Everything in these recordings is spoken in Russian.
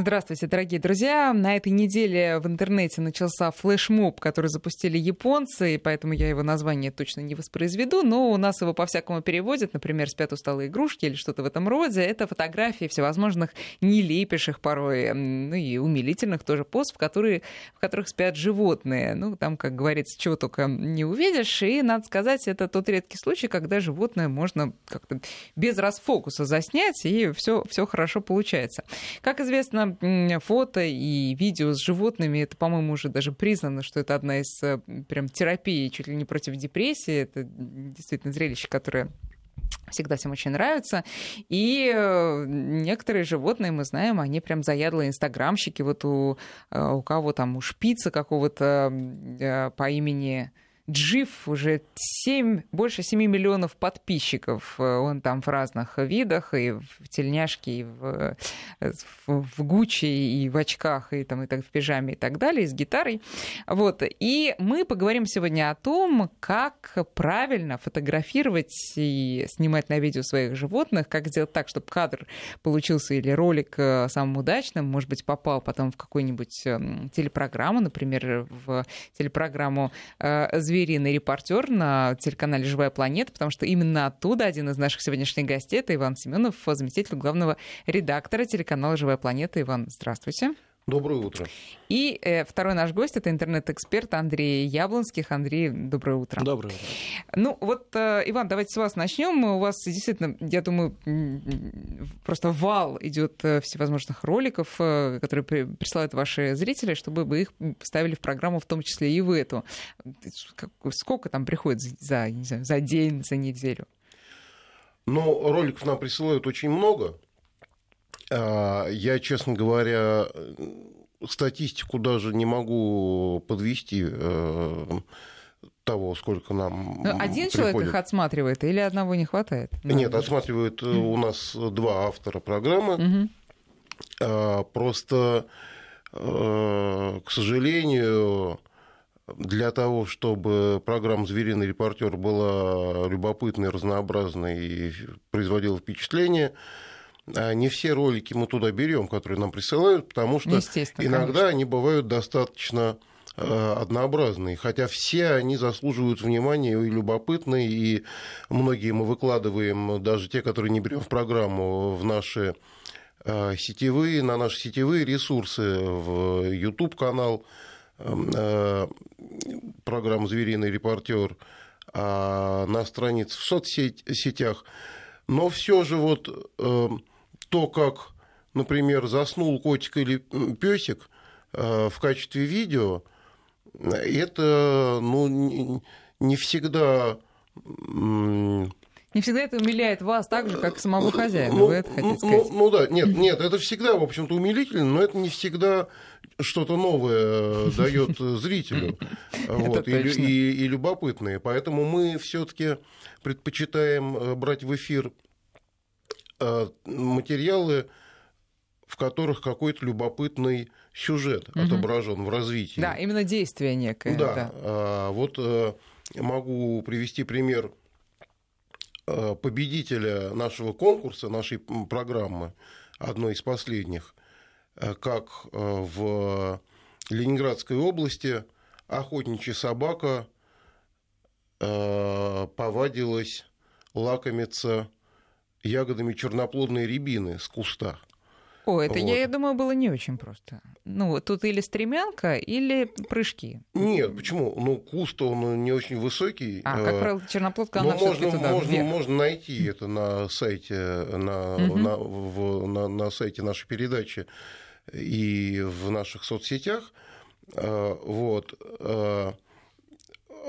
Здравствуйте, дорогие друзья. На этой неделе в интернете начался флешмоб, который запустили японцы, и поэтому я его название точно не воспроизведу, но у нас его по-всякому переводят, например, «Спят усталые игрушки» или что-то в этом роде. Это фотографии всевозможных нелепейших порой, ну и умилительных тоже постов, в, которые, в которых спят животные. Ну, там, как говорится, чего только не увидишь. И, надо сказать, это тот редкий случай, когда животное можно как-то без расфокуса заснять, и все хорошо получается. Как известно, фото и видео с животными, это, по-моему, уже даже признано, что это одна из э, прям терапий чуть ли не против депрессии. Это действительно зрелище, которое всегда всем очень нравится. И э, некоторые животные, мы знаем, они прям заядлые инстаграмщики. Вот у, э, у кого там, у шпица какого-то по имени Джиф уже 7, больше 7 миллионов подписчиков. Э, он там в разных видах, и в тельняшке, и в, э, в, в Гуччи, и в очках, и, там, и так, в пижаме, и так далее, и с гитарой. Вот. И мы поговорим сегодня о том, как правильно фотографировать и снимать на видео своих животных, как сделать так, чтобы кадр получился или ролик э, самым удачным, может быть, попал потом в какую-нибудь эм, телепрограмму, например, в телепрограмму «Зверь звериный репортер на телеканале «Живая планета», потому что именно оттуда один из наших сегодняшних гостей — это Иван Семенов, заместитель главного редактора телеканала «Живая планета». Иван, здравствуйте. Доброе утро. И э, второй наш гость это интернет-эксперт Андрей Яблонских. Андрей, доброе утро. Доброе утро. Ну вот, э, Иван, давайте с вас начнем. У вас действительно, я думаю, просто вал идет э, всевозможных роликов, э, которые присылают ваши зрители, чтобы вы их ставили в программу, в том числе и в эту. Сколько там приходит за, не знаю, за день, за неделю? Ну, роликов нам присылают очень много. А, я, честно говоря, статистику даже не могу подвести э, того, сколько нам Но ну, Один приходит. человек их отсматривает или одного не хватает? Нет, отсматривает mm. у нас два автора программы. Mm-hmm. Просто, э, к сожалению, для того, чтобы программа «Звериный репортер» была любопытной, разнообразной и производила впечатление, не все ролики мы туда берем, которые нам присылают, потому что иногда конечно. они бывают достаточно э, однообразные, хотя все они заслуживают внимания и любопытны, и многие мы выкладываем, даже те, которые не берем в программу, в наши э, сетевые, на наши сетевые ресурсы, в YouTube-канал э, программы «Звериный репортер», а на странице в соцсетях. Но все же вот то, как, например, заснул котик или песик э, в качестве видео, это ну, не всегда не всегда это умиляет вас так же, как самого хозяина. Ну, Вы это хотите ну, сказать? Ну, ну да, нет, нет, это всегда, в общем-то, умилительно, но это не всегда что-то новое дает зрителю. Вот, и, и, и любопытное. Поэтому мы все-таки предпочитаем э, брать в эфир Э, материалы, в которых какой-то любопытный сюжет угу. отображен в развитии. Да, именно действие некое. Да. да. А, вот э, могу привести пример э, победителя нашего конкурса, нашей программы, одной из последних, как в Ленинградской области охотничья собака повадилась лакомиться ягодами черноплодной рябины с куста. О, это, вот. я, я думаю, было не очень просто. Ну, тут или стремянка, или прыжки. Нет, почему? Ну, куст, он не очень высокий. А, как правило, черноплодка, она можно, туда, можно, вверх. можно найти это на сайте, на, угу. на, в, на, на сайте нашей передачи и в наших соцсетях. А, вот а,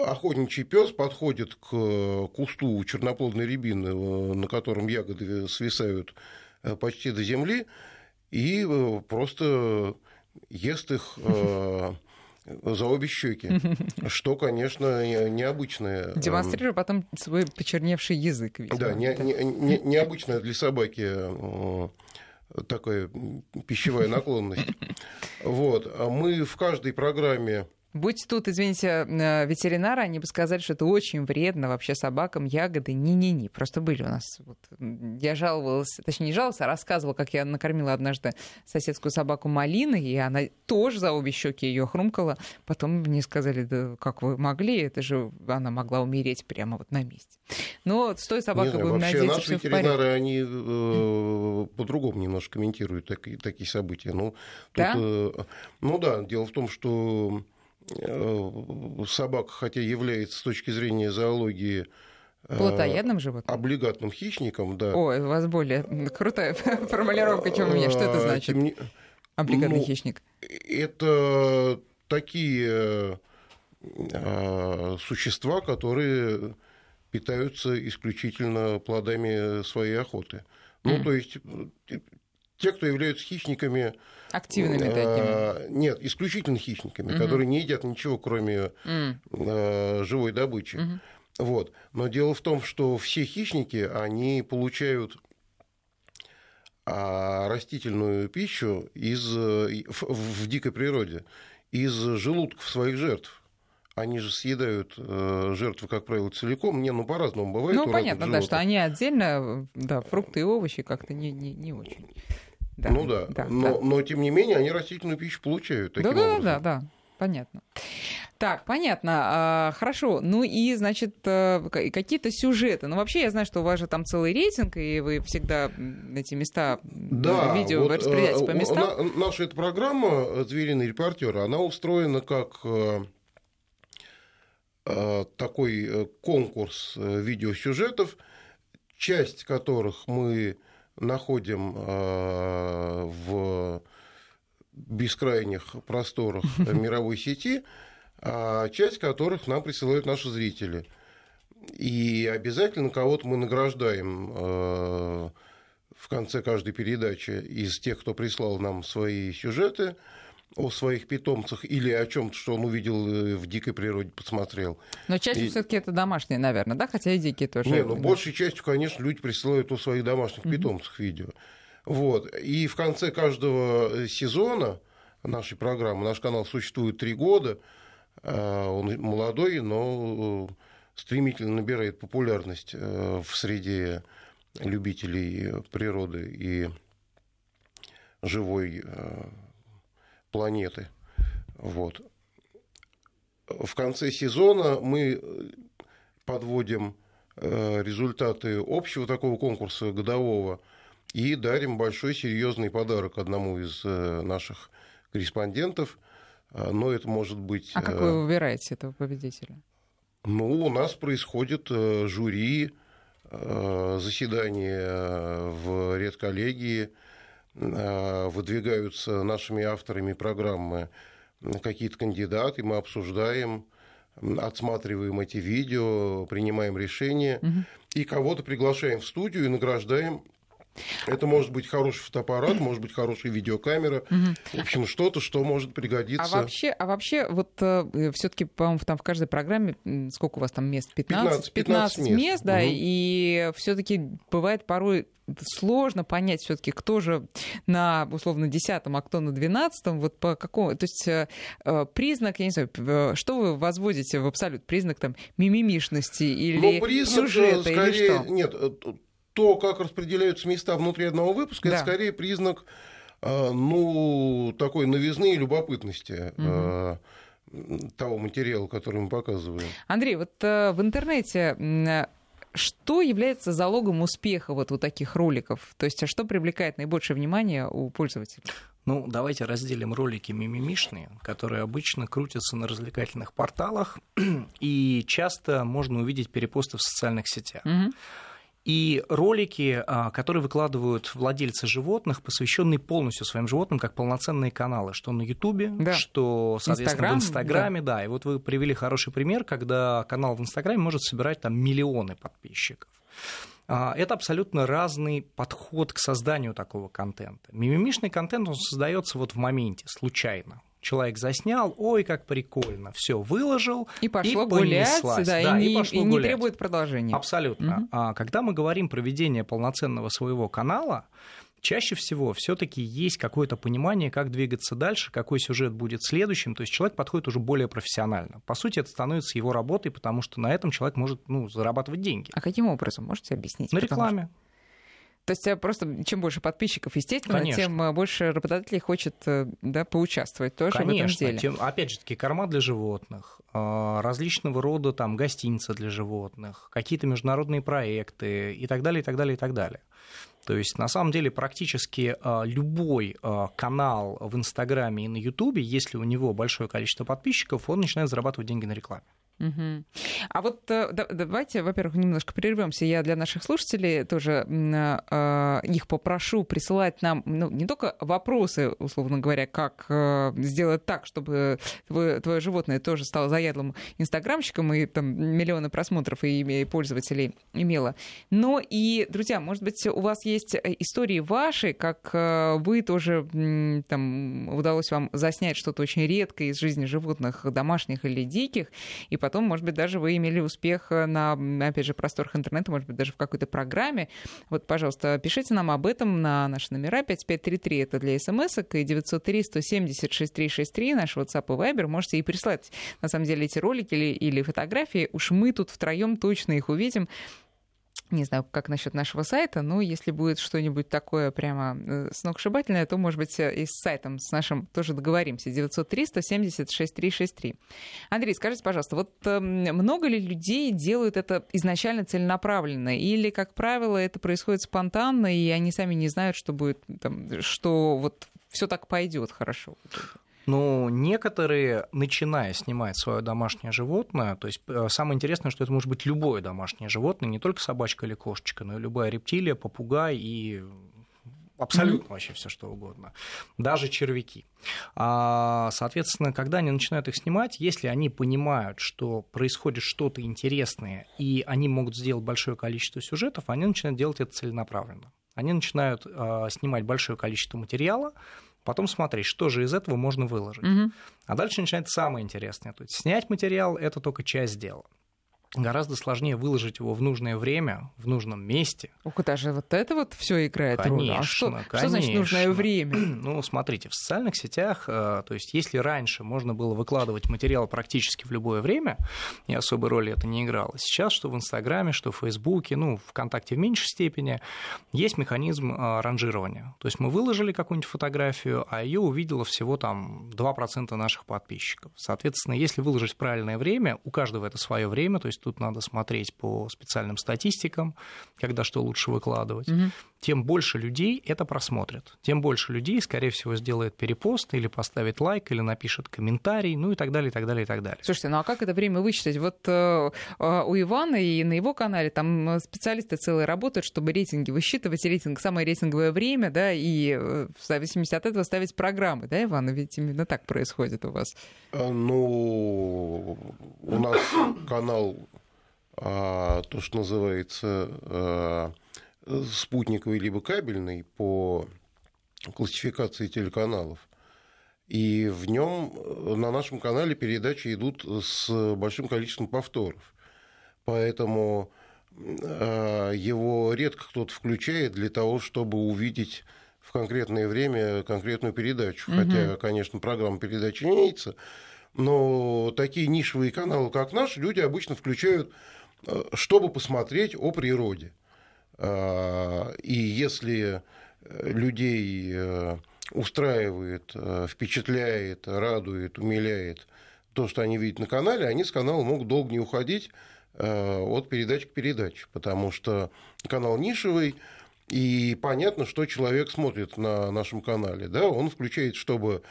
охотничий пес подходит к кусту черноплодной рябины, э, на котором ягоды свисают э, почти до земли, и э, просто ест их за обе щеки, что, конечно, необычное. Демонстрируя потом свой почерневший язык. Видимо. Да, не, не, не, необычная для собаки такая пищевая наклонность. Вот. А мы в каждой программе Будь тут, извините, э, ветеринары, они бы сказали, что это очень вредно вообще собакам, ягоды. Не-не-не, просто были у нас. Вот, я жаловалась, точнее не жаловалась, а рассказывала, как я накормила однажды соседскую собаку малиной, и она тоже за обе щеки ее хрумкала. Потом мне сказали, да как вы могли, это же она могла умереть прямо вот на месте. Но с той собакой знаю, будем вообще надеяться, наши ветеринары, они э, по-другому немножко комментируют такие, такие события. Ну, тут, Да? э, ну да, дело в том, что собака, хотя является с точки зрения зоологии э, Плотоядным животным? облигатным хищником, да. Ой, у вас более крутая формулировка, чем у меня. Что это э, значит? тем Облигатный ну, хищник. Это такие э, существа, которые питаются исключительно плодами своей охоты. Ну, Мгм. то есть э, те, кто являются хищниками... Активными такими. э, Нет, исключительно хищниками, Мгм. которые не едят ничего, кроме э, живой добычи. мгм. Вот. Но дело в том, что все хищники, они получают а, растительную пищу из, в, в дикой природе из желудков своих жертв. Они же съедают э, жертвы, как правило, целиком. Не, ну по-разному бывает. Ну, понятно, да, что они отдельно, да, фрукты и овощи как-то не, не, не очень. Да, ну да, да, но, да. но тем не менее они растительную пищу получают. Да, Таким да, образом. да, да, понятно. Так, понятно. А, хорошо. Ну и, значит, э, какие-то сюжеты. Ну, вообще, я знаю, что у вас же там целый рейтинг, и вы всегда эти места, Да, видео вот, распределяете э, по местам. на- наша эта программа «Звериный репортер», она устроена как э, э, такой э, конкурс э, видеосюжетов, часть которых мы находим э, в бескрайних просторах мировой сети, а часть которых нам присылают наши зрители. И обязательно кого-то мы награждаем э, в конце каждой передачи из тех, кто прислал нам свои сюжеты о своих питомцах или о чем-то, что он увидел э, в дикой природе, посмотрел. Но чаще и- все-таки это домашние, наверное, да? Хотя и дикие тоже. Не, ну да. большей частью, конечно, люди присылают о своих домашних питомцах видео. Вот. И в конце каждого э, сезона нашей программы, наш канал существует три года, э, он молодой, но стремительно набирает популярность в среде любителей природы и живой планеты. Вот. В конце сезона мы э, подводим э, результаты общего такого конкурса годового и дарим большой серьезный подарок одному из э, наших корреспондентов. Но это может быть... А как вы выбираете этого победителя? ну, у нас происходит жюри, заседание в редколлегии, выдвигаются нашими авторами программы какие-то кандидаты, мы обсуждаем, отсматриваем эти видео, принимаем решения Мгм. и кого-то приглашаем в студию и награждаем. Это может быть хороший фотоаппарат, может быть хорошая видеокамера, в общем, что-то, что может пригодиться. А вообще, а вообще, вот все-таки, по-моему, там в каждой программе сколько у вас там мест? 15? 15, 15 мест. мест, да, и все-таки бывает порой сложно понять все-таки, кто же на, условно, десятом, а кто на двенадцатом, вот по какому, то есть э, э, признак, я не знаю, э, что вы возводите в абсолют, признак там мимимишности или Ну, признак, э, сюжета, или скорее, что? Нет, э, то, как распределяются места внутри одного выпуска, Да. это скорее признак, э, ну, такой новизны и любопытности э, того материала, который мы показываем. Андрей, вот э, в интернете э, что является залогом успеха вот у таких роликов? То есть, а что привлекает наибольшее внимание у пользователей? Ну, давайте разделим ролики мимимишные, которые обычно крутятся на развлекательных порталах, и часто можно увидеть перепосты в социальных сетях. Мгм. И ролики, а, которые выкладывают владельцы животных, посвященные полностью своим животным, как полноценные каналы, что на Ютубе, Да. что, соответственно, Инстаграм, в Инстаграме, да. И вот вы привели хороший пример, когда канал в Инстаграме может собирать там миллионы подписчиков. А, Это абсолютно разный подход к созданию такого контента. Мимимишный контент, он создается вот в моменте, случайно. Человек заснял, ой, как прикольно, все выложил, И пошло гулять, понеслась. да, Да, и, и не, пошло и не гулять. требует продолжения. Абсолютно. Мгм. А когда мы говорим про ведение полноценного своего канала, чаще всего все-таки есть какое-то понимание, как двигаться дальше, какой сюжет будет следующим. То есть человек подходит уже более профессионально. По сути, это становится его работой, потому что на этом человек может ну, зарабатывать деньги. А каким образом? Можете объяснить? На рекламе. Что... То есть э, просто чем больше подписчиков, естественно, Конечно. тем э, больше работодателей хочет э, да, поучаствовать тоже Конечно. в этом деле. Тем, опять же таки, корма для животных, различного рода там гостиницы для животных, какие-то международные проекты и так далее, и так далее, и так далее. То есть, на самом деле, практически любой канал в Инстаграме и на Ютубе, если у него большое количество подписчиков, он начинает зарабатывать деньги на рекламе. Угу. А вот э, давайте, во-первых, немножко прервемся. Я для наших слушателей тоже э, их попрошу присылать нам ну, не только вопросы, условно говоря, как э, сделать так, чтобы твое, твое животное тоже стало заядлым инстаграмщиком и там миллионы просмотров и, и пользователей имело, но и, друзья, может быть, у вас есть истории ваши, как вы тоже там удалось вам заснять что-то очень редкое из жизни животных, домашних или диких, и потом потом, может быть, даже вы имели успех э, на, опять же, просторах интернета, может быть, даже в какой-то программе. Вот, пожалуйста, пишите нам об этом на наши номера 5533, это для смс и 903 170 6363, наш WhatsApp и Viber. Можете и прислать, на самом деле, эти ролики или, или фотографии. Уж мы тут втроем точно их увидим. Не знаю, как насчет нашего сайта, но если будет что-нибудь такое прямо э, сногсшибательное, то, может быть, э, и с сайтом с нашим тоже договоримся. 903 170 6363. Андрей, скажите, пожалуйста, вот эм, много ли людей делают это изначально целенаправленно? Или, как правило, это происходит спонтанно, и они сами не знают, что будет, там, что вот все так пойдет хорошо? Ну, некоторые, начиная снимать свое домашнее животное, то есть э, самое интересное, что это может быть любое домашнее животное, не только собачка или кошечка, но и любая рептилия, попугай и абсолютно mm-hmm. вообще все что угодно, даже червяки. А, соответственно, когда они начинают их снимать, если они понимают, что происходит что-то интересное, и они могут сделать большое количество сюжетов, они начинают делать это целенаправленно. Они начинают а, снимать большое количество материала, потом смотреть, что же из этого можно выложить. Угу. А дальше начинается самое интересное. То есть снять материал – это только часть дела гораздо сложнее выложить его в нужное время, в нужном месте. Ух, даже вот это вот все играет конечно, роль. А что, конечно. что значит нужное время? Ну, смотрите, в социальных сетях, э, то есть если раньше можно было выкладывать материал практически в любое время, и особой роли это не играло, сейчас что в Инстаграме, что в Фейсбуке, ну, ВКонтакте в меньшей степени, есть механизм э, ранжирования. То есть мы выложили какую-нибудь фотографию, а ее увидело всего там 2% наших подписчиков. Соответственно, если выложить в правильное время, у каждого это свое время, то есть есть тут надо смотреть по специальным статистикам, когда что лучше выкладывать, угу. тем больше людей это просмотрят. Тем больше людей, скорее всего, сделает перепост или поставит лайк, или напишет комментарий, ну и так далее, и так далее, и так далее. Слушайте, ну а как это время высчитать? Вот э, э у Ивана и на его канале там специалисты целые работают, чтобы рейтинги высчитывать, рейтинг, самое рейтинговое время, да, и э, в зависимости от этого ставить программы, да, Иван? Ведь именно так происходит у вас. Ну, у нас канал то, что называется а, спутниковый либо кабельный по классификации телеканалов. И в нем на нашем канале передачи идут с большим количеством повторов. Поэтому а, его редко кто-то включает для того, чтобы увидеть в конкретное время конкретную передачу. Угу. Хотя, конечно, программа передачи имеется, но такие нишевые каналы, как наш, люди обычно включают Э, чтобы посмотреть о природе. Э, и если людей э, устраивает, впечатляет, радует, умиляет то, что они видят на канале, они с канала могут долго не уходить от передачи к передаче, потому что канал нишевый, и понятно, что человек смотрит на нашем канале. Да? Он включает, чтобы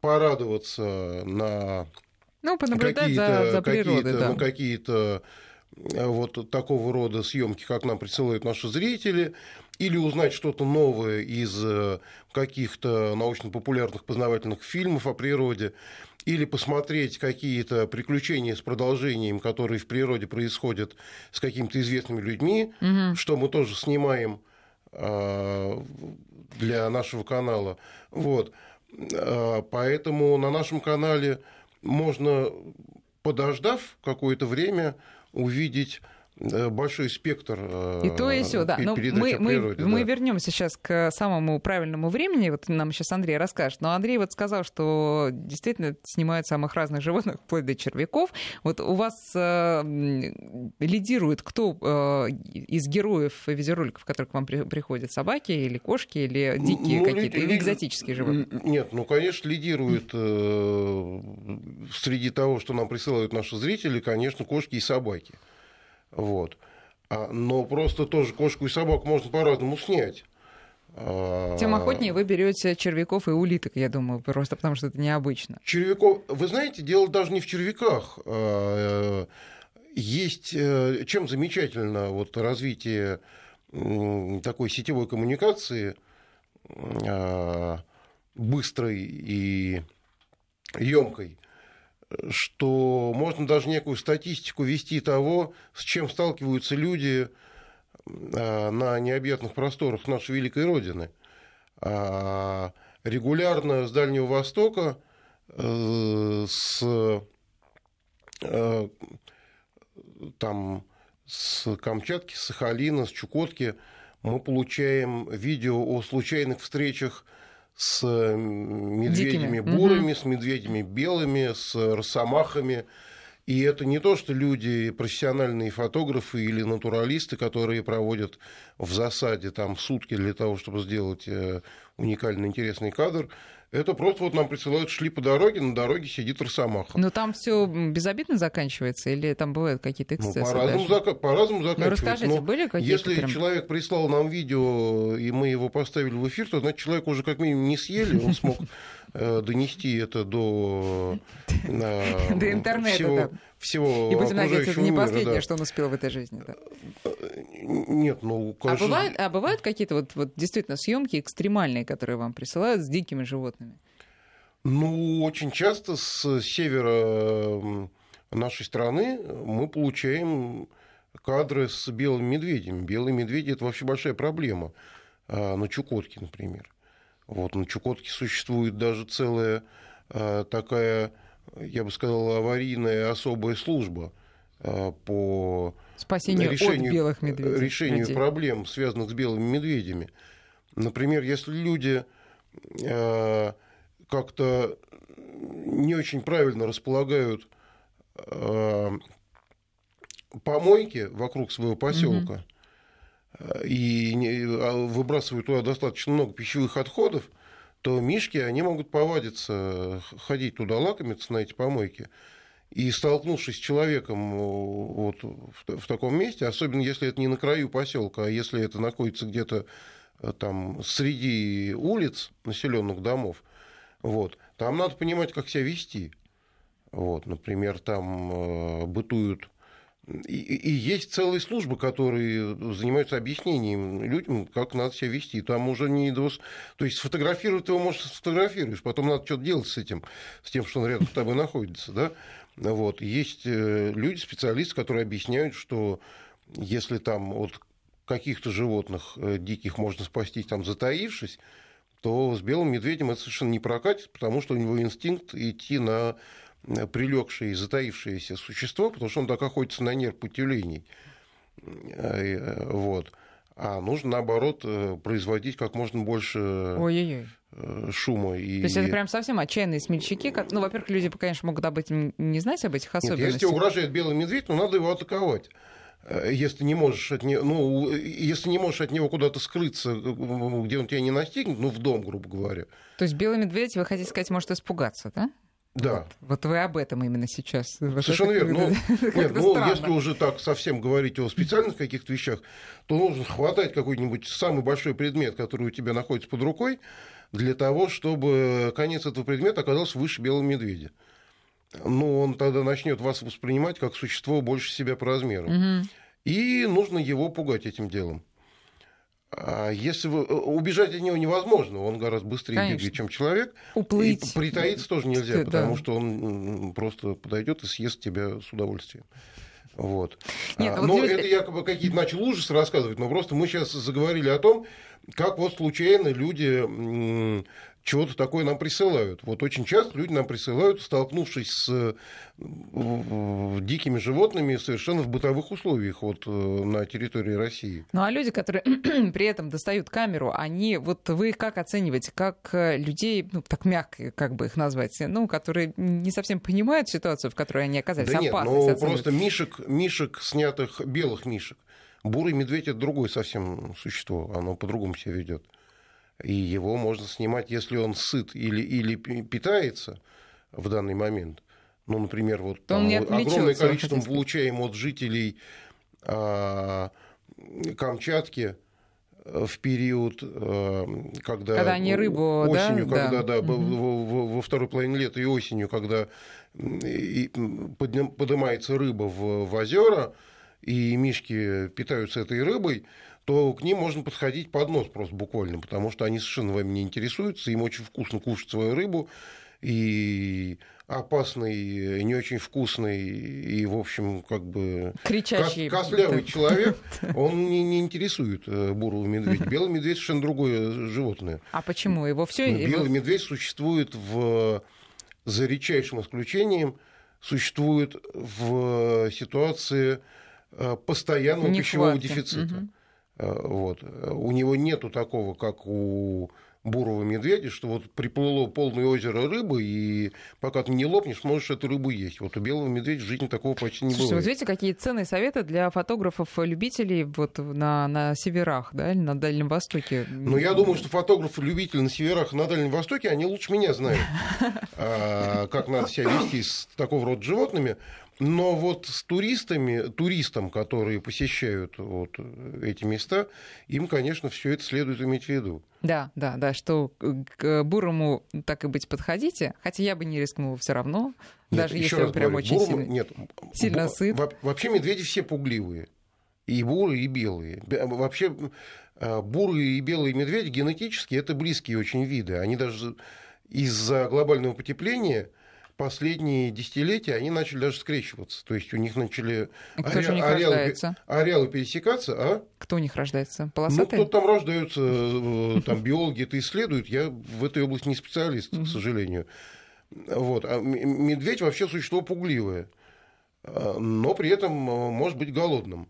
порадоваться на ну, понаблюдать за, за природой, да. Ну, какие-то э, вот такого рода съемки, как нам присылают наши зрители, или узнать что-то новое из э, каких-то научно-популярных познавательных фильмов о природе, или посмотреть какие-то приключения с продолжением, которые в природе происходят с какими-то известными людьми, угу. что мы тоже снимаем э, для нашего канала. Вот. Поэтому на нашем канале можно, подождав какое-то время, увидеть большой спектр и то и все, да. Но мы, мы, природе, мы да. вернемся сейчас к самому правильному времени. Вот нам сейчас Андрей расскажет. Но Андрей вот сказал, что действительно снимают самых разных животных, вплоть до червяков. Вот у вас э, лидирует кто э, из героев видеороликов, которые к вам при, приходят? Собаки или кошки, или дикие ну, какие-то, или экзотические животные? Нет, ну, конечно, лидирует э, среди того, что нам присылают наши зрители, конечно, кошки и собаки. Вот. А, но просто тоже кошку и собаку можно по-разному снять. А, Тем охотнее вы берете червяков и улиток, я думаю, просто потому что это необычно. Червяков, вы знаете, дело даже не в червяках. А, есть э, чем замечательно вот развитие такой сетевой коммуникации быстрой и емкой что можно даже некую статистику вести того, с чем сталкиваются люди а, на необъятных просторах нашей великой Родины. А, регулярно с Дальнего Востока, э, с, э, там, с Камчатки, с Сахалина, с Чукотки мы получаем видео о случайных встречах с медведями Дикими. бурыми, угу. с медведями белыми, с росомахами. И это не то, что люди, профессиональные фотографы или натуралисты, которые проводят в засаде там сутки для того, чтобы сделать э, уникальный интересный кадр. Это просто вот нам присылают, шли по дороге, на дороге сидит росомаха. Но там все безобидно заканчивается или там бывают какие-то ну, эксцессы? Ну, по-разному, зака- по-разному заканчивается. Ну, расскажите, Но были какие-то Если прям... человек прислал нам видео, и мы его поставили в эфир, то, значит, человек уже как минимум не съели, он смог э, донести это до, до интернета, всего И будем надеяться, это не последнее, что он успел в этой жизни. Нет, ну, конечно... А бывают, а бывают какие-то вот, вот действительно съемки экстремальные, которые вам присылают с дикими животными? Ну, очень часто с севера нашей страны мы получаем кадры с белыми медведями. Белые медведи – это вообще большая проблема. А, на Чукотке, например. Вот, на Чукотке существует даже целая а, такая, я бы сказал, аварийная особая служба а, по Спасению решению, от белых медведей. решению людей. проблем, связанных с белыми медведями. Например, если люди э, как-то не очень правильно располагают э, помойки вокруг своего поселка mm-hmm. и а выбрасывают туда достаточно много пищевых отходов, то мишки, они могут повадиться, ходить туда лакомиться на эти помойки. И столкнувшись с человеком э, вот в, в таком месте, особенно если это не на краю поселка, а если это находится где-то э, там среди улиц населенных домов, вот, там надо понимать, как себя вести. Вот, например, там э, бытуют и, и есть целые службы, которые занимаются объяснением людям, как надо себя вести. Там уже не до... То есть сфотографировать его, может, сфотографируешь, потом надо что-то делать с этим, с тем, что он рядом с тобой находится, да? Вот. Есть э, люди, специалисты, которые объясняют, что если там от каких-то животных э, диких можно спастись, там, затаившись, то с белым медведем это совершенно не прокатит, потому что у него инстинкт идти на э, прилегшее и затаившееся существо, потому что он так охотится на нерв путевлений. Вот. А нужно, наоборот, производить как можно больше Ой-ой-ой. Э, шума. И... То есть это прям совсем отчаянные смельчаки. Ну, во-первых, люди, конечно, могут об этом не знать, об этих особенностях. Нет, если угрожает белый медведь, то надо его атаковать э, если не можешь от него, ну, если не можешь от него куда-то скрыться, где он тебя не настигнет, ну, в дом, грубо говоря. То есть белый медведь, вы хотите сказать, может испугаться, да? Да. Вот, вот вы об этом именно сейчас. Совершенно верно. Ну, нет, ну, если уже так совсем говорить о специальных каких-то вещах, то нужно хватать какой-нибудь самый большой предмет, который у тебя находится под рукой, для того, чтобы конец этого предмета оказался выше белого медведя. Ну, он тогда начнет вас воспринимать как существо больше себя по размеру. Угу. И нужно его пугать этим делом. А если вы... Э, убежать от него невозможно, он гораздо быстрее Конечно. бегает, чем человек. Уплыть. И притаиться тоже нельзя, потому да. что он просто подойдет и съест тебя с удовольствием. Вот. Нет, а, вот но здесь... это якобы какие-то начал ужасы рассказывать, но просто мы сейчас заговорили о том, как вот случайно люди чего-то такое нам присылают. Вот очень часто люди нам присылают, столкнувшись с дикими животными совершенно в бытовых условиях вот, э, на территории России. Ну а люди, которые при этом достают камеру, они, вот вы их как оцениваете, как э, людей, ну так мягко, как бы их назвать, ну, которые не совсем понимают ситуацию, в которой они оказались, да нет, ну просто мишек, мишек, снятых, белых мишек, бурый медведь это другое совсем существо, оно по-другому себя ведет. И его можно снимать, если он сыт или, или питается в данный момент. Ну, например, вот там огромное количество получаем от жителей а, Камчатки э, в период, э, когда, когда они рыбу, осенью, да? когда да, да, угу. во, второй половине лета и осенью, когда поднимается рыба в, в озера, и мишки питаются этой рыбой, то к ним можно подходить под нос просто буквально, потому что они совершенно вами не интересуются, им очень вкусно кушать свою рыбу, и опасный, не очень вкусный и, в общем, как бы Кричащий. костлявый человек, он не, не интересует э, бурого медведя. Белый медведь совершенно другое животное. А почему? Его все... Белый медведь существует в, за редчайшим исключением, существует в ситуации э, постоянного Нехватки. пищевого дефицита. Угу. Вот. У него нету такого, как у бурого медведя, что вот приплыло полное озеро рыбы, и пока ты не лопнешь, можешь эту рыбу есть. Вот у белого медведя в жизни такого почти не Слушайте, бывает. вот видите, какие ценные советы для фотографов-любителей вот на, на северах, да, или на Дальнем Востоке? Ну, я думаю, что фотографы-любители на северах и на Дальнем Востоке, они лучше меня знают, а, как надо себя вести с такого рода животными. Но вот с туристами, туристам, которые посещают вот эти места, им, конечно, все это следует иметь в виду. Да, да, да, что к бурому так и быть подходите, хотя я бы не рискнула все равно, нет, даже если он прям очень бурому, сильно, нет, сильно бу, сыт. Вообще медведи все пугливые, и бурые, и белые. Вообще а, бурые и белые медведи генетически это близкие очень виды. Они даже из-за глобального потепления последние десятилетия они начали даже скрещиваться. То есть у них начали Кто аре... ареалы... ареалы пересекаться. А? Кто у них рождается? Полосатые? Ну, кто там рождаются, э, там биологи это исследуют. Я в этой области не специалист, к сожалению. Вот. А медведь вообще существо пугливое, а, но при этом э, может быть голодным.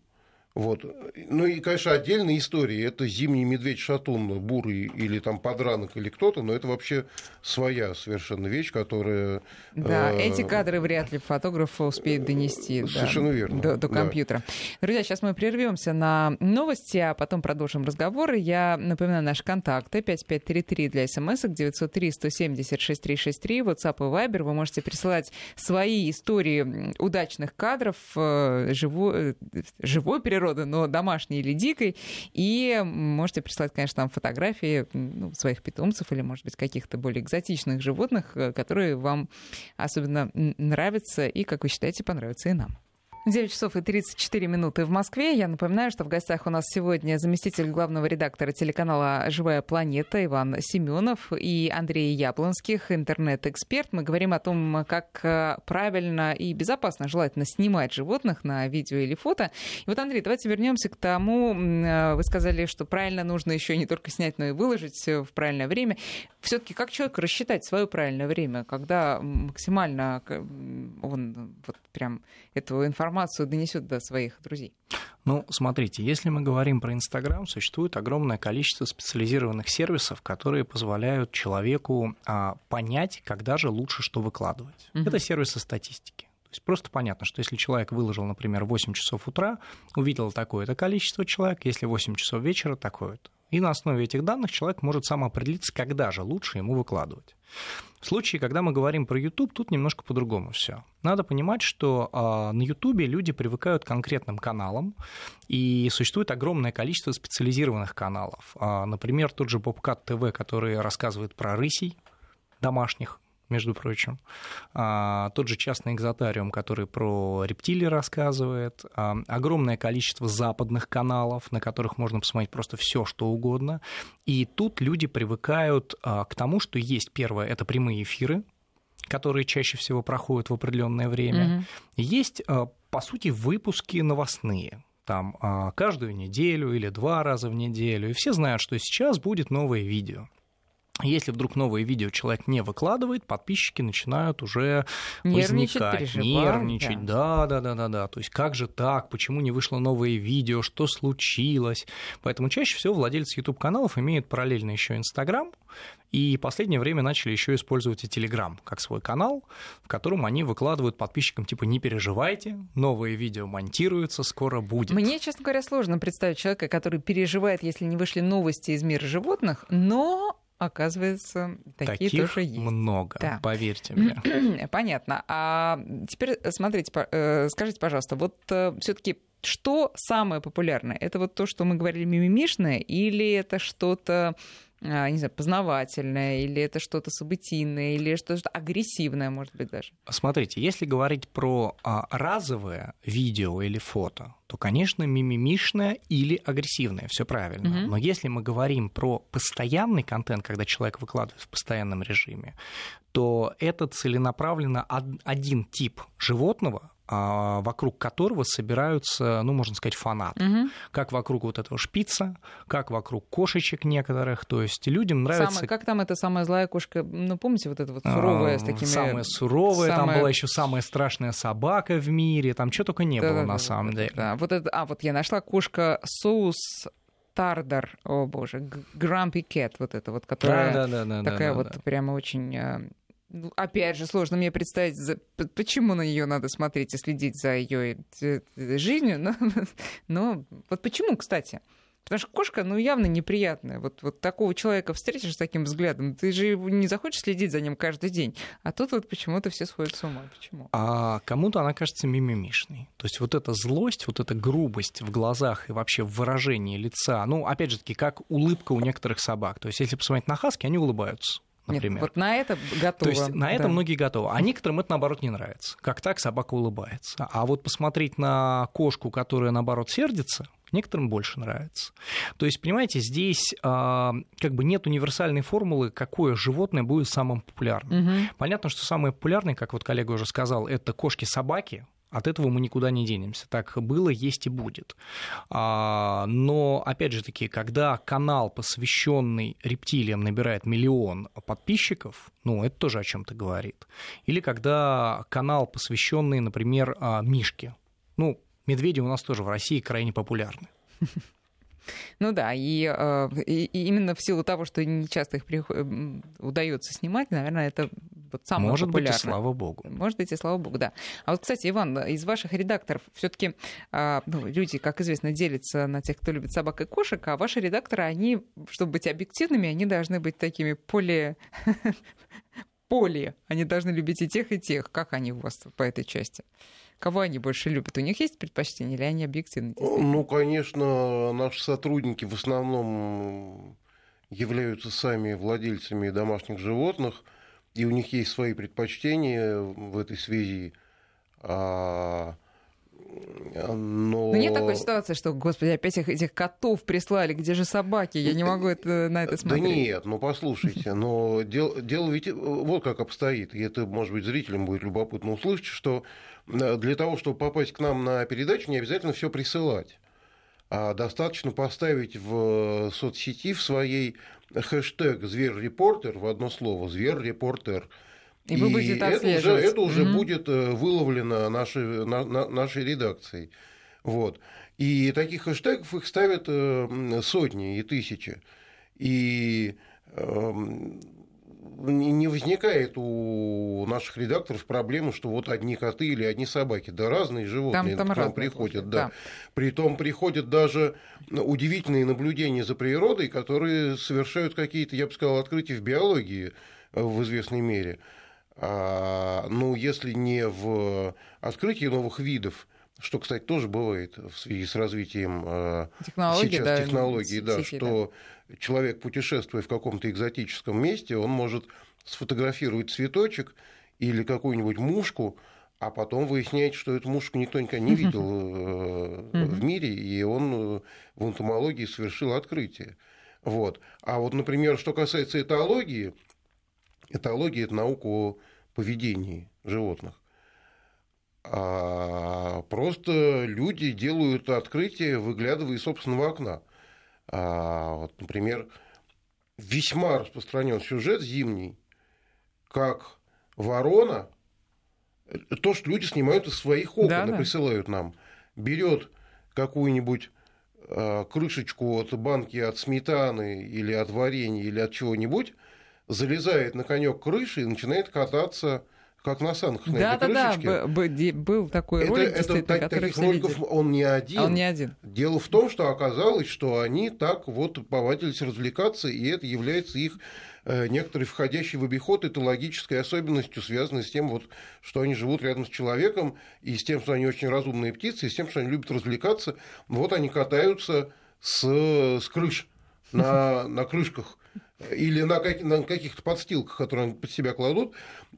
Вот. Ну и, конечно, отдельная история. Это зимний медведь-шатун, бурый или там подранок или кто-то, но это вообще своя совершенно вещь, которая... Да, э... эти кадры вряд ли фотограф успеет донести Совершенно да, верно. До, до компьютера. Да. Друзья, сейчас мы прервемся на новости, а потом продолжим разговор. Я напоминаю наши контакты. 5533 для смс 903 170 6363, WhatsApp и Viber. Вы можете присылать свои истории удачных кадров живой, живой природы природы, но домашней или дикой. И можете прислать, конечно, нам фотографии ну, своих питомцев или, может быть, каких-то более экзотичных животных, э, которые вам особенно нравятся и, как вы считаете, понравятся и нам. 9 часов и 34 минуты в Москве. Я напоминаю, что в гостях у нас сегодня заместитель главного редактора телеканала «Живая планета» Иван Семенов и Андрей Яблонских, интернет-эксперт. Мы говорим о том, как э, правильно и безопасно, желательно снимать животных на видео или фото. И вот, Андрей, давайте вернемся к тому, э, вы сказали, что правильно нужно еще не только снять, но и выложить в правильное время. Все-таки как человек рассчитать свое правильное время, когда максимально он вот прям эту информацию донесет до своих друзей? Ну, смотрите, если мы говорим про Инстаграм, существует огромное количество специализированных сервисов, которые позволяют человеку а, понять, когда же лучше что выкладывать. Угу. Это сервисы статистики. То есть просто понятно, что если человек выложил, например, 8 часов утра, увидел такое-то количество человек, если 8 часов вечера, такое-то. И на основе этих данных человек может сам определиться, когда же лучше ему выкладывать. В случае, когда мы говорим про YouTube, тут немножко по-другому все. Надо понимать, что э, на YouTube люди привыкают к конкретным каналам, и существует огромное количество специализированных каналов. Э, например, тот же Bobcat TV, который рассказывает про рысей домашних, между прочим. А, тот же частный экзотариум, который про рептилии рассказывает. А, огромное количество западных каналов, на которых можно посмотреть просто все, что угодно. И тут люди привыкают а, к тому, что есть первое, это прямые эфиры, которые чаще всего проходят в определенное время. Mm-hmm. Есть, по сути, выпуски новостные там а, каждую неделю или два раза в неделю, и все знают, что сейчас будет новое видео. Если вдруг новое видео человек не выкладывает, подписчики начинают уже нервничать, возникать, нервничать. Да. да, да, да, да. То есть как же так? Почему не вышло новое видео? Что случилось? Поэтому чаще всего владельцы YouTube каналов имеют параллельно еще Инстаграм, и в последнее время начали еще использовать и Telegram как свой канал, в котором они выкладывают подписчикам типа «Не переживайте, новые видео монтируются, скоро будет». Мне, честно говоря, сложно представить человека, который переживает, если не вышли новости из мира животных, но Оказывается, такие Таких тоже есть. много, Да. поверьте мне. Понятно. А теперь смотрите, э, скажите, пожалуйста, вот все-таки что самое популярное? Это вот то, что мы говорили мимимишное, или это что-то, не знаю, познавательное, или это что-то событийное, или что-то агрессивное, может быть, даже? Смотрите, если говорить про а, разовое видео или фото, то, конечно, мимимишное или агрессивное, все правильно. Мгм. Но если мы говорим про постоянный контент, когда человек выкладывает в постоянном режиме, то это целенаправленно од- один тип животного, а, вокруг которого собираются, ну, можно сказать, фанаты. Мгм. Как вокруг вот этого шпица, как вокруг кошечек некоторых. То есть людям нравится... Самая- как там эта самая злая кошка? Ну, помните, вот эта вот суровая с А, такими... Самая суровая, там самая- была еще самая страшная собака в мире, там что только не было Да-да-да, на самом да, деле. Да, вот это, а, вот я нашла кошка соус Тардар, о боже, Грампи Кэт, вот это вот, которая да, да, да, такая да, вот да. прямо очень... э, ну, Опять же, сложно мне представить, за- почему на нее надо смотреть и следить за ее жизнью. Но, но вот почему, кстати? Потому что кошка, ну, явно неприятная. Вот, вот такого человека встретишь с таким взглядом, ты же не захочешь следить за ним каждый день. А тут вот почему-то все сходят с ума. Почему? А кому-то она кажется мимимишной. То есть вот эта злость, вот эта грубость в глазах и вообще в выражении лица, ну, опять же таки, как улыбка у некоторых собак. То есть если посмотреть на хаски, они улыбаются, например. Нет, вот на это готово. То есть на это да. многие готовы. А некоторым это, наоборот, не нравится. Как так собака улыбается. А вот посмотреть на кошку, которая, наоборот, сердится, некоторым больше нравится. То есть, понимаете, здесь а, как бы нет универсальной формулы, какое животное будет самым популярным. Мгм. Понятно, что самые популярные, как вот коллега уже сказал, это кошки-собаки. От этого мы никуда не денемся. Так было, есть и будет. А, но, опять же таки, когда канал, посвященный рептилиям, набирает миллион подписчиков, ну, это тоже о чем-то говорит. Или когда канал, посвященный, например, а, Мишке. Ну, медведи у нас тоже в России крайне популярны. Ну да, и, э, и- именно в силу того, что не часто их приход- удается снимать, наверное, это вот самое Может быть, и слава богу. Может быть, и слава богу, да. А вот, кстати, Иван, из ваших редакторов все-таки люди, как известно, делятся на тех, кто любит собак и кошек, а ваши редакторы, они, чтобы быть объективными, они должны быть такими поле... Поли. Они должны любить и тех, и тех. Как они у вас по этой части? Кого они больше любят? У них есть предпочтения или они объективны? Ну, конечно, наши сотрудники в основном являются сами владельцами домашних животных, и у них есть свои предпочтения в этой связи. А, Но... Ну, нет такой ситуации, что, господи, опять их, этих котов прислали, где же собаки? Я не могу это, на это Да смотреть. нет, ну послушайте, но дело, дело ведь вот как обстоит, и это, может быть, зрителям будет любопытно услышать, что э, для того, чтобы попасть к нам на передачу, не обязательно все присылать. А достаточно поставить в соцсети в своей хэштег «Зверь-репортер» в одно слово «Зверь-репортер». И вы будете это уже, это уже Мгм. будет э, выловлено нашей, на- на- нашей редакцией. Вот. И таких хэштегов их ставят э, сотни и тысячи. И эм, не возникает у наших редакторов проблемы, что вот одни коты или одни собаки. Да разные животные там к нам приходят. случаи, Да. да. Притом приходят даже удивительные наблюдения за природой, которые совершают какие-то, я бы сказал, открытия в биологии э, в известной мере. А, ну, если не в открытии новых видов, что, кстати, тоже бывает в связи с развитием э, Технологии, сейчас да, технологий, да, сети, что человек, путешествуя в каком-то экзотическом месте, он может сфотографировать цветочек или какую-нибудь мушку, а потом выясняет, что эту мушку никто никогда не видел э, в мире, и он э, в энтомологии совершил открытие. Вот. А вот, например, что касается этологии, этология – это наука о поведении животных. А просто люди делают открытие, выглядывая из собственного окна. А, вот, например, весьма распространен сюжет зимний, как ворона, то, что люди снимают из своих окон да, и да. присылают нам, берет какую-нибудь э, крышечку от банки от сметаны или от варенья или от чего-нибудь, залезает на конек крыши и начинает кататься как на санках на да, этой да, крышечке. Да, да, был такой это, ролик, это, так, который таких роликов он не один. Он не один. Дело в том, что оказалось, что они так вот повадились развлекаться, и это является их э, некоторой входящей в обиход этологической особенностью, связанной с тем, вот, что они живут рядом с человеком, и с тем, что они очень разумные птицы, и с тем, что они любят развлекаться. Вот они катаются с, с крыш, на, на крышках или на, как, на каких-то подстилках, которые под себя кладут,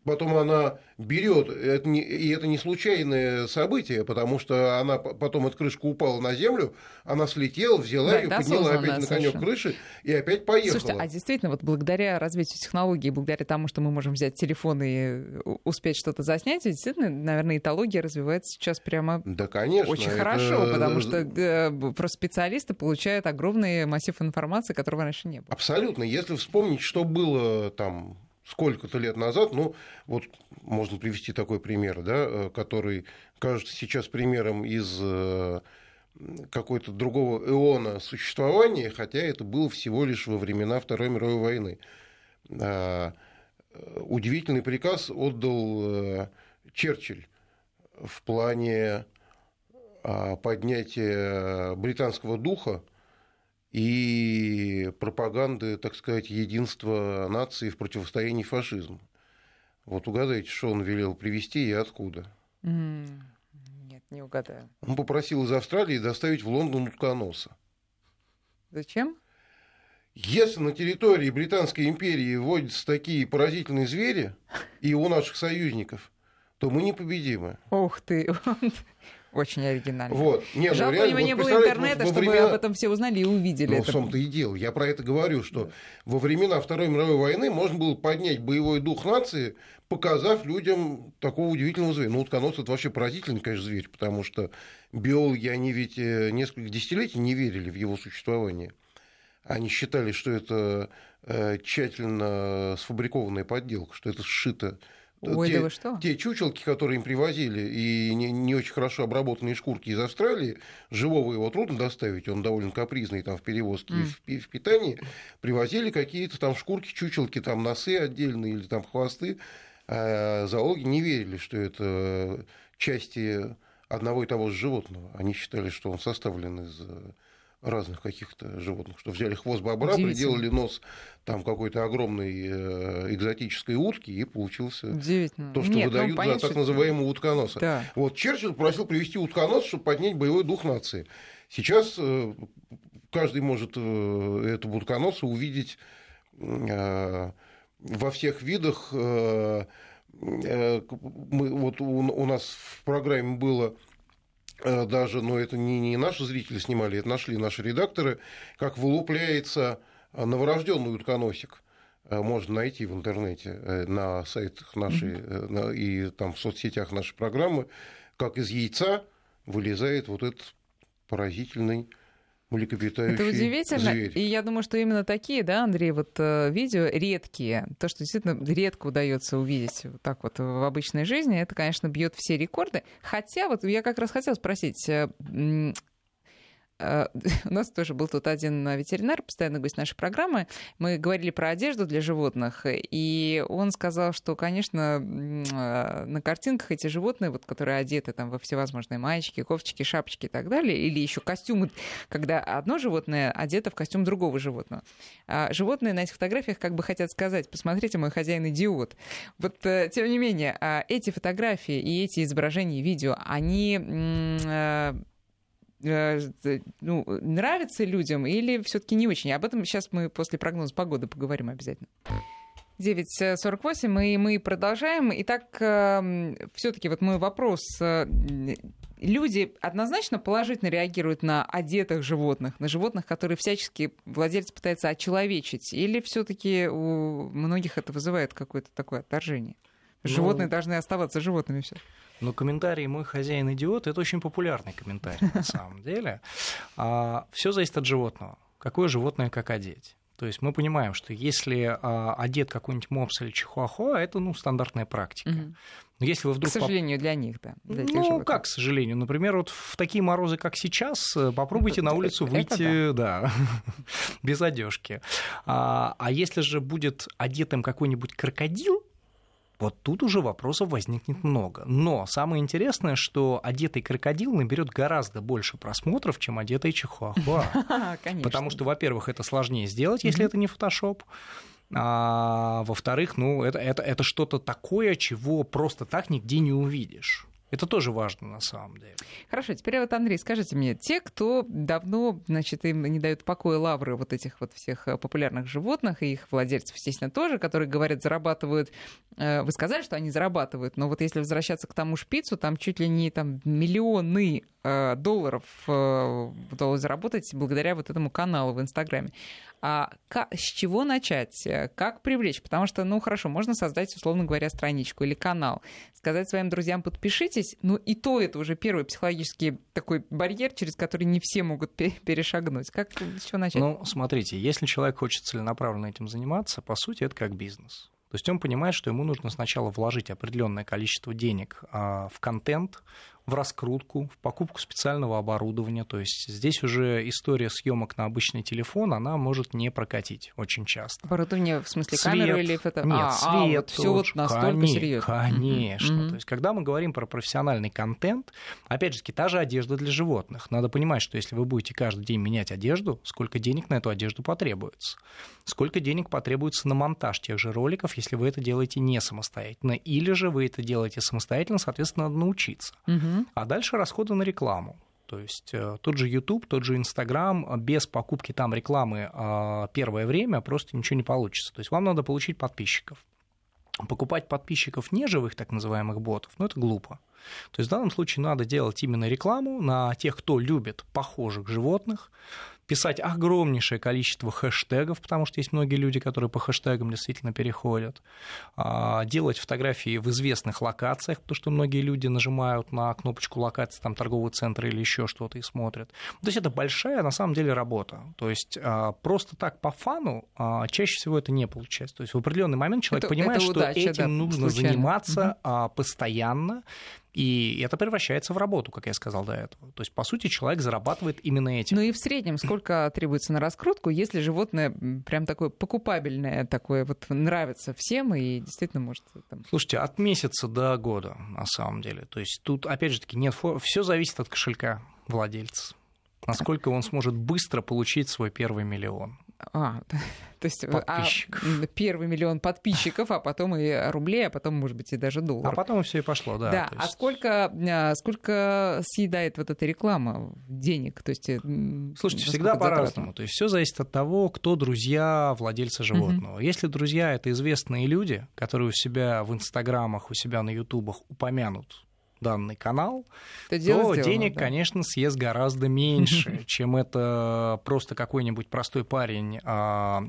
потом она берет, это не, и это не случайное событие, потому что она потом эта крышка упала на землю, она слетела, взяла да, ее, подняла опять на конек крыши и опять поехала. Слушайте, а действительно, вот благодаря развитию технологий, благодаря тому, что мы можем взять телефон и успеть что-то заснять, действительно, наверное, этология развивается сейчас прямо да, конечно, очень это... хорошо, потому что э, просто специалисты получают огромный массив информации, которого раньше не было. Абсолютно. Если вспомнить, что было там сколько-то лет назад, ну, вот можно привести такой пример, да, э, который кажется сейчас примером из э, какой-то другого эона существования, хотя это было всего лишь во времена Второй мировой войны. А, э, удивительный приказ отдал Черчилль в плане а, поднятия британского духа и пропаганды, так сказать, единства нации в противостоянии фашизму. Вот угадайте, что он велел привезти и откуда? Нет, не угадаю. Он попросил из Австралии доставить в Лондон утконоса. Зачем? Если на территории Британской империи водятся такие поразительные звери, и у наших союзников, то мы непобедимы. Ух ты! Очень оригинально. Вот. Нет, Жалко, ну, реально, у него не было интернета, чтобы времена... об этом все узнали и увидели. Ну, в том-то и дело. Я про это говорю, что во времена Второй мировой войны можно было поднять боевой дух нации, показав людям такого удивительного зверя. Ну, утконос – это вообще поразительный, конечно, зверь, потому что биологи, они ведь э, несколько десятилетий не верили в его существование. Они считали, что это э, тщательно сфабрикованная подделка, что это сшито Ой, те, да вы что? те чучелки, которые им привозили, и не, не очень хорошо обработанные шкурки из Австралии, живого его трудно доставить, он довольно капризный там в перевозке mm. и в, в питании, привозили какие-то там шкурки, чучелки, там носы отдельные или там хвосты. А зоологи не верили, что это части одного и того же животного. Они считали, что он составлен из разных каких-то животных, что взяли хвост бобра, приделали нос там какой-то огромной э, экзотической утки, и получился то, что Нет, ну, выдают ну, понятно, за так называемого утконоса. Да. Вот Черчилль просил привести утконос, чтобы поднять боевой дух нации. Сейчас э, каждый может э, этого утконоса увидеть во всех видах. Мы, вот у нас в программе было даже, но это не, не наши зрители снимали, это нашли наши редакторы, как вылупляется э, новорожденный утконосик. Э, можно найти в интернете на сайтах нашей mm-hmm. и там в соцсетях нашей программы, как из яйца вылезает вот этот поразительный млекопитающий Это удивительно. Зверь. И я думаю, что именно такие, да, Андрей, вот э, видео редкие, то, что действительно редко удается увидеть вот так вот в обычной жизни, это, конечно, бьет все рекорды. Хотя вот я как раз хотела спросить, э, у нас тоже был тут один ветеринар, постоянно гость нашей программы. Мы говорили про одежду для животных, и он сказал, что, конечно, э, на картинках эти животные, вот, которые одеты там во всевозможные маечки, кофточки, шапочки и так далее, или еще костюмы, когда одно животное одето в костюм другого животного. А животные на этих фотографиях как бы хотят сказать, посмотрите, мой хозяин идиот. Вот, э, тем не менее, а эти фотографии и эти изображения, видео, они Э, ну, нравится людям или все-таки не очень. Об этом сейчас мы после прогноза погоды поговорим обязательно. 9.48, и мы продолжаем. Итак, эм, все-таки вот мой вопрос. Э, люди однозначно положительно реагируют на одетых животных, на животных, которые всячески владелец пытается очеловечить, или все-таки у многих это вызывает какое-то такое отторжение? Ну, Животные ну, должны оставаться животными все. Но комментарий «мой хозяин идиот» — это очень популярный комментарий на самом деле. А, Все зависит от животного. Какое животное как одеть. То есть мы понимаем, что если а, одет какой-нибудь мопс или чихуахуа, это ну, стандартная практика. Мгм. Но если вы вдруг... К сожалению, для них, да. для Ну, животных. как, к сожалению. Например, вот в такие морозы, как сейчас, э, попробуйте на улицу Это выйти, да, без одежки. А, а если же будет одетым какой-нибудь крокодил, вот тут уже вопросов возникнет много. Но самое интересное, что одетый крокодил наберет гораздо больше просмотров, чем одетый чихуахуа. Потому что, во-первых, это сложнее сделать, если это не фотошоп. А, во-вторых, ну, это, это, это что-то такое, чего просто так нигде не увидишь. Это тоже важно на самом деле. Хорошо, теперь вот, Андрей, скажите мне, те, кто давно, значит, им не дают покоя лавры вот этих вот всех э, популярных животных, и их владельцев, естественно, тоже, которые, говорят, зарабатывают, э, вы сказали, что они зарабатывают, но вот если возвращаться к тому шпицу, там чуть ли не там миллионы долларов э, удалось заработать благодаря вот этому каналу в Инстаграме. А с чего начать? Э, Как привлечь? Потому что, ну хорошо, можно создать, условно говоря, страничку или канал, сказать своим друзьям подпишитесь, ну и то это уже первый психологический такой барьер, через который не все могут пе- перешагнуть. Как с чего начать? Ну, смотрите, если человек хочет целенаправленно этим заниматься, по сути, это как бизнес. То есть он понимает, что ему нужно сначала вложить определенное количество денег а, в контент, в раскрутку, в покупку специального оборудования. То есть здесь уже история съемок на обычный телефон, она может не прокатить очень часто. Оборудование, в смысле, Свет. камеры или фото? Нет, а, свет. а, вот все вот настолько серьезно. Конечно. Мгм. То есть, когда мы говорим про профессиональный контент, опять же, та же одежда для животных. Надо понимать, что если вы будете каждый день менять одежду, сколько денег на эту одежду потребуется. Сколько денег потребуется на монтаж тех же роликов, если вы это делаете не самостоятельно. Или же вы это делаете самостоятельно, соответственно, надо научиться. А дальше расходы на рекламу. То есть э, тот же YouTube, тот же Instagram, без покупки там рекламы э, первое время просто ничего не получится. То есть вам надо получить подписчиков. Покупать подписчиков неживых, так называемых ботов, ну это глупо. То есть в данном случае надо делать именно рекламу на тех, кто любит похожих животных, писать огромнейшее количество хэштегов, потому что есть многие люди, которые по хэштегам действительно переходят, а, делать фотографии в известных локациях, потому что многие люди нажимают на кнопочку локации, там торговый центр или еще что-то и смотрят. То есть это большая на самом деле работа. То есть а, просто так по фану а, чаще всего это не получается. То есть в определенный момент человек Это- понимает, это что удача, этим да, нужно случайно. заниматься а, постоянно, и это превращается в работу, как я сказал до этого. То есть, по сути, человек зарабатывает именно этим. Ну и в среднем сколько требуется на раскрутку, если животное прям такое покупабельное, такое вот нравится всем и действительно может там, Слушайте, от месяца до года, на самом деле. То есть тут, опять же таки, нет, все зависит от кошелька владельца. Насколько он сможет быстро получить свой первый миллион. А, то есть а, первый миллион подписчиков, а потом и рублей, а потом, может быть, и даже А долларов. потом все и пошло, да. Да, а есть- сколько, а, сколько съедает вот эта реклама денег? То есть, Слушайте, всегда по-разному. То есть все зависит от того, кто друзья владельца животного. Если друзья это известные люди, которые у себя в инстаграмах, у себя на ютубах упомянут данный канал, То дело то денег, да. конечно, съест гораздо меньше, чем это просто какой-нибудь простой парень а,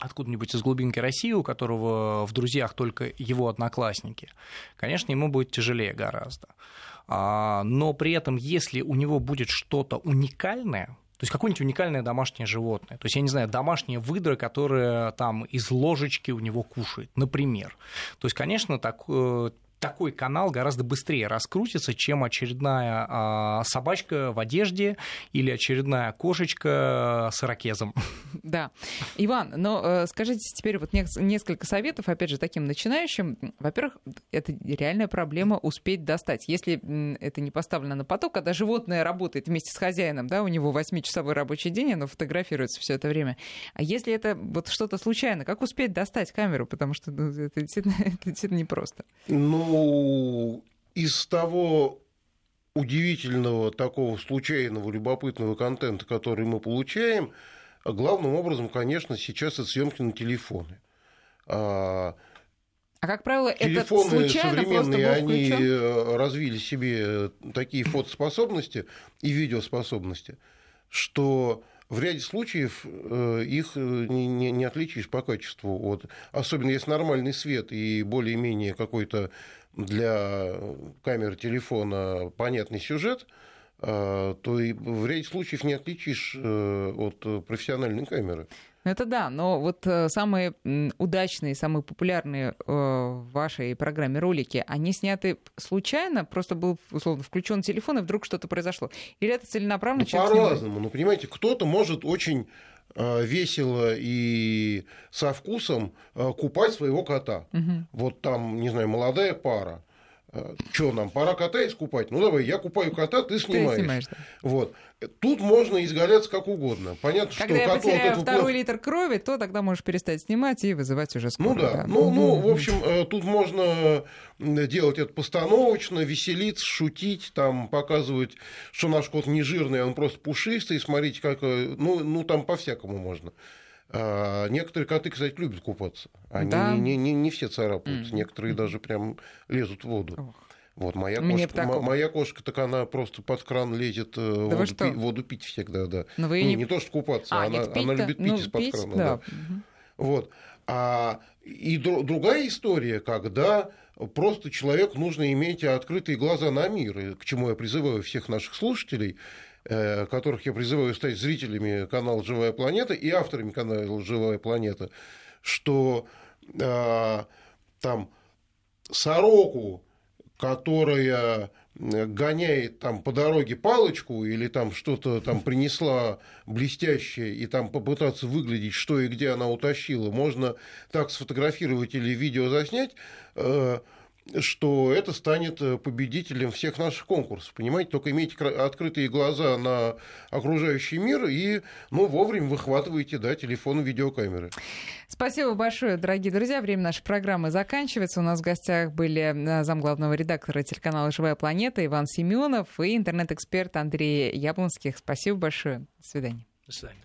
откуда-нибудь из глубинки России, у которого в друзьях только его одноклассники. Конечно, ему будет тяжелее гораздо. А, Но при этом, если у него будет что-то уникальное, то есть какое-нибудь уникальное домашнее животное. То есть, я не знаю, домашняя выдра, которая там из ложечки у него кушает, например. То есть, конечно, так, э, такой канал гораздо быстрее раскрутится, чем очередная а, собачка в одежде или очередная кошечка с ирокезом. Да. Иван, но э, скажите теперь вот несколько советов, опять же, таким начинающим. Во-первых, это реальная проблема успеть достать. Если это не поставлено на поток, когда животное работает вместе с хозяином, да, у него 8-часовой рабочий день, оно фотографируется все это время. А если это вот что-то случайно, как успеть достать камеру? Потому что ну, это действительно, это действительно непросто. Ну, из того удивительного, такого случайного, любопытного контента, который мы получаем, главным образом, конечно, сейчас это съемки на телефоны. А, А как правило, это случайно просто был они включен? э, развили себе такие фотоспособности и видеоспособности, что в ряде случаев их не, не, не отличишь по качеству. Вот. Особенно если нормальный свет и более-менее какой-то для камеры телефона понятный сюжет, то и в ряде случаев не отличишь от профессиональной камеры. Это да, но вот э, самые удачные, самые популярные э, в вашей программе ролики, они сняты случайно, просто был условно включен телефон, и вдруг что-то произошло? Или это целенаправленно? Ну, по-разному. Ну, понимаете, кто-то может очень э, весело и со вкусом купать своего кота. Угу. Вот там, не знаю, молодая пара что нам, пора кота искупать? Ну давай, я купаю кота, ты снимаешь. Ты снимаешь да. Вот. Тут можно изгаляться как угодно. Понятно, Когда что я потеряю вот второй плохо... литр крови, то тогда можешь перестать снимать и вызывать уже скорую. Ну да. да. Ну, ну, в общем, э, тут можно делать это постановочно, веселиться, шутить, там, показывать, что наш кот не жирный, он просто пушистый, смотрите, как... Э, ну, ну там по-всякому можно. А некоторые коты, кстати, любят купаться. Они да. не, не, не все царапаются, mm. некоторые даже прям лезут в воду. Oh. Вот моя Мне кошка, м- моя кошка, так она просто под кран лезет э, да воду, пи- воду пить всегда, да. Но вы ну, не... не то, что купаться, а, она, нет, она любит пить ну, из-под пить, крана. Да. Да. Угу. Вот. А, и др- другая история, когда просто человеку нужно иметь открытые глаза на мир, и к чему я призываю всех наших слушателей, которых я призываю стать зрителями канала «Живая планета» и авторами канала «Живая планета», что э, там сороку, которая гоняет там по дороге палочку или там что-то там принесла блестящее и там попытаться выглядеть, что и где она утащила, можно так сфотографировать или видео заснять, э, что это станет э, победителем всех наших конкурсов. Понимаете, только имейте открытые глаза на окружающий мир и ну, вовремя выхватываете да, телефон и видеокамеры. Спасибо большое, дорогие друзья. Время нашей программы заканчивается. У нас в гостях были э, замглавного редактора телеканала «Живая планета» Иван Семенов и интернет-эксперт Андрей Яблонских. Спасибо большое. До свидания. До свидания.